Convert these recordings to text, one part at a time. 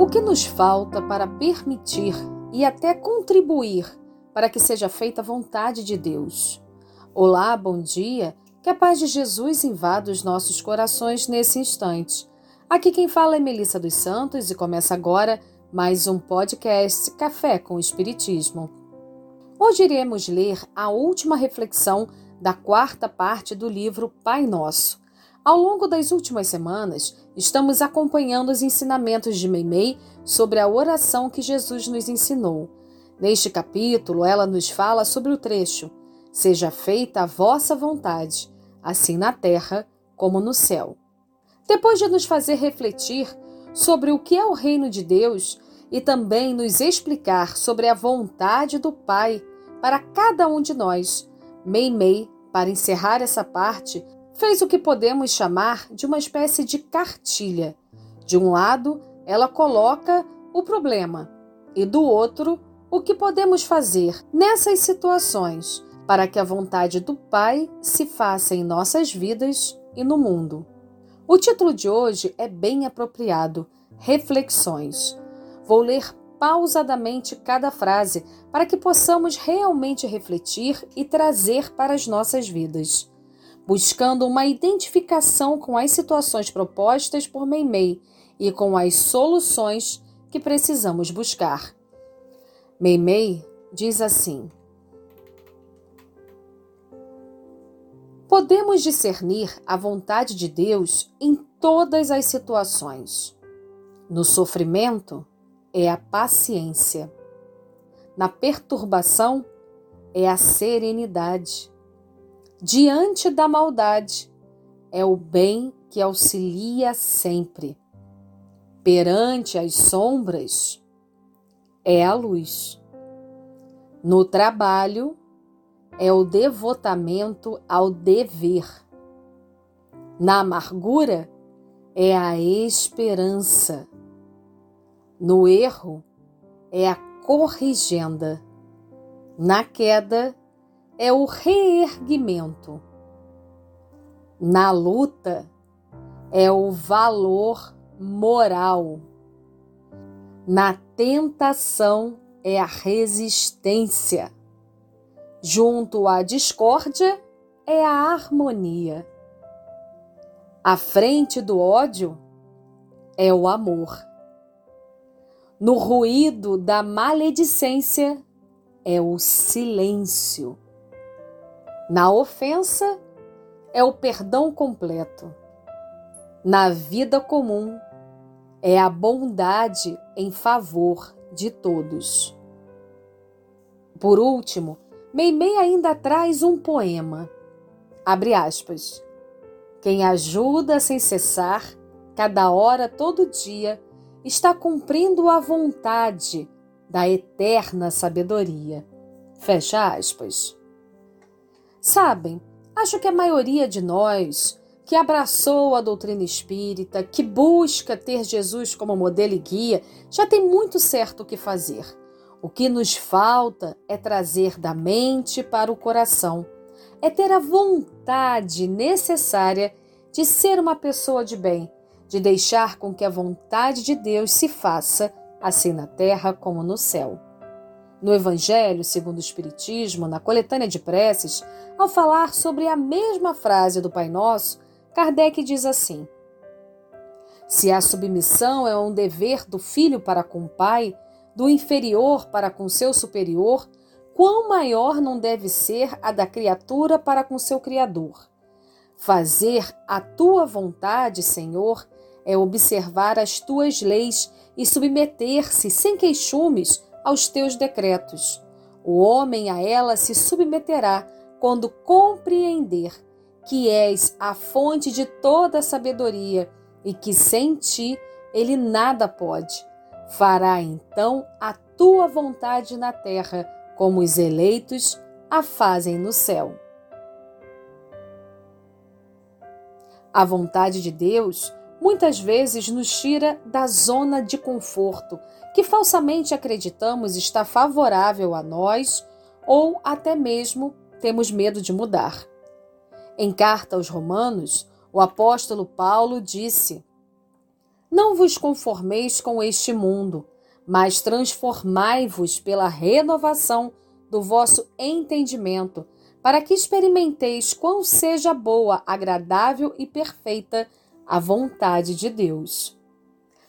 O que nos falta para permitir e até contribuir para que seja feita a vontade de Deus? Olá, bom dia. Que a paz de Jesus invada os nossos corações nesse instante. Aqui quem fala é Melissa dos Santos e começa agora mais um podcast Café com Espiritismo. Hoje iremos ler a última reflexão da quarta parte do livro Pai Nosso. Ao longo das últimas semanas, estamos acompanhando os ensinamentos de Meimei sobre a oração que Jesus nos ensinou. Neste capítulo, ela nos fala sobre o trecho: Seja feita a vossa vontade, assim na terra como no céu. Depois de nos fazer refletir sobre o que é o reino de Deus e também nos explicar sobre a vontade do Pai para cada um de nós, Meimei, para encerrar essa parte, fez o que podemos chamar de uma espécie de cartilha. De um lado, ela coloca o problema e do outro, o que podemos fazer nessas situações para que a vontade do Pai se faça em nossas vidas e no mundo. O título de hoje é bem apropriado: Reflexões. Vou ler pausadamente cada frase para que possamos realmente refletir e trazer para as nossas vidas buscando uma identificação com as situações propostas por Meimei e com as soluções que precisamos buscar. Meimei diz assim: Podemos discernir a vontade de Deus em todas as situações. No sofrimento é a paciência. Na perturbação é a serenidade. Diante da maldade, é o bem que auxilia sempre. Perante as sombras, é a luz. No trabalho, é o devotamento ao dever. Na amargura, é a esperança. No erro, é a corrigenda. Na queda, é o reerguimento. Na luta é o valor moral. Na tentação é a resistência. Junto à discórdia é a harmonia. À frente do ódio é o amor. No ruído da maledicência é o silêncio. Na ofensa é o perdão completo. Na vida comum é a bondade em favor de todos. Por último, Meimei ainda traz um poema. Abre aspas. Quem ajuda sem cessar, cada hora, todo dia, está cumprindo a vontade da eterna sabedoria. Fecha aspas. Sabem, acho que a maioria de nós que abraçou a doutrina espírita, que busca ter Jesus como modelo e guia, já tem muito certo o que fazer. O que nos falta é trazer da mente para o coração, é ter a vontade necessária de ser uma pessoa de bem, de deixar com que a vontade de Deus se faça, assim na terra como no céu. No Evangelho, segundo o Espiritismo, na coletânea de preces, ao falar sobre a mesma frase do Pai Nosso, Kardec diz assim: Se a submissão é um dever do filho para com o pai, do inferior para com seu superior, quão maior não deve ser a da criatura para com seu Criador? Fazer a tua vontade, Senhor, é observar as tuas leis e submeter-se sem queixumes aos teus decretos. O homem a ela se submeterá quando compreender que és a fonte de toda a sabedoria e que sem ti ele nada pode. Fará então a tua vontade na terra, como os eleitos a fazem no céu. A vontade de Deus muitas vezes nos tira da zona de conforto que falsamente acreditamos está favorável a nós ou até mesmo temos medo de mudar. Em carta aos Romanos, o apóstolo Paulo disse: Não vos conformeis com este mundo, mas transformai-vos pela renovação do vosso entendimento, para que experimenteis quão seja boa, agradável e perfeita a vontade de Deus.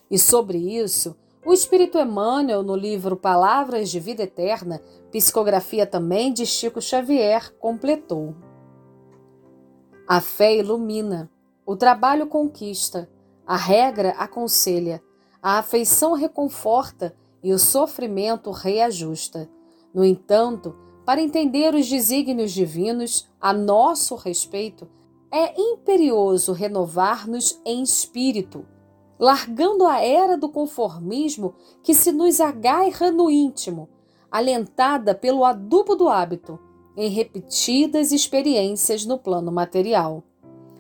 E sobre isso, o Espírito Emmanuel, no livro Palavras de Vida Eterna, psicografia também de Chico Xavier, completou. A fé ilumina, o trabalho conquista, a regra aconselha, a afeição reconforta e o sofrimento reajusta. No entanto, para entender os desígnios divinos a nosso respeito, é imperioso renovar-nos em espírito, largando a era do conformismo que se nos agarra no íntimo, alentada pelo adubo do hábito, em repetidas experiências no plano material.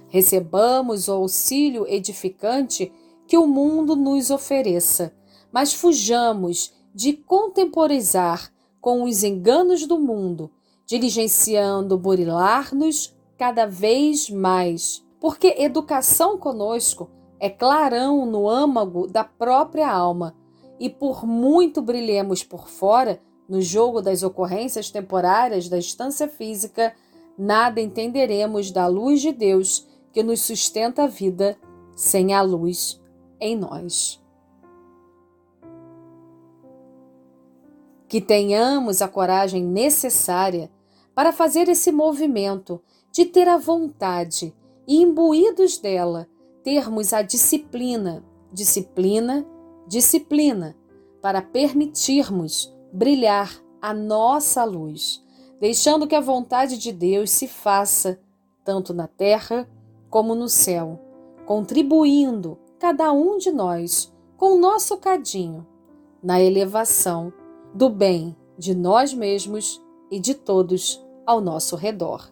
Recebamos o auxílio edificante que o mundo nos ofereça, mas fujamos de contemporizar com os enganos do mundo, diligenciando burilar-nos cada vez mais, porque educação conosco é clarão no âmago da própria alma, e por muito brilhemos por fora, no jogo das ocorrências temporárias da instância física, nada entenderemos da luz de Deus que nos sustenta a vida sem a luz em nós. Que tenhamos a coragem necessária para fazer esse movimento de ter a vontade e, imbuídos dela, termos a disciplina, disciplina, disciplina, para permitirmos brilhar a nossa luz, deixando que a vontade de Deus se faça tanto na terra como no céu, contribuindo cada um de nós com o nosso cadinho na elevação do bem de nós mesmos e de todos ao nosso redor.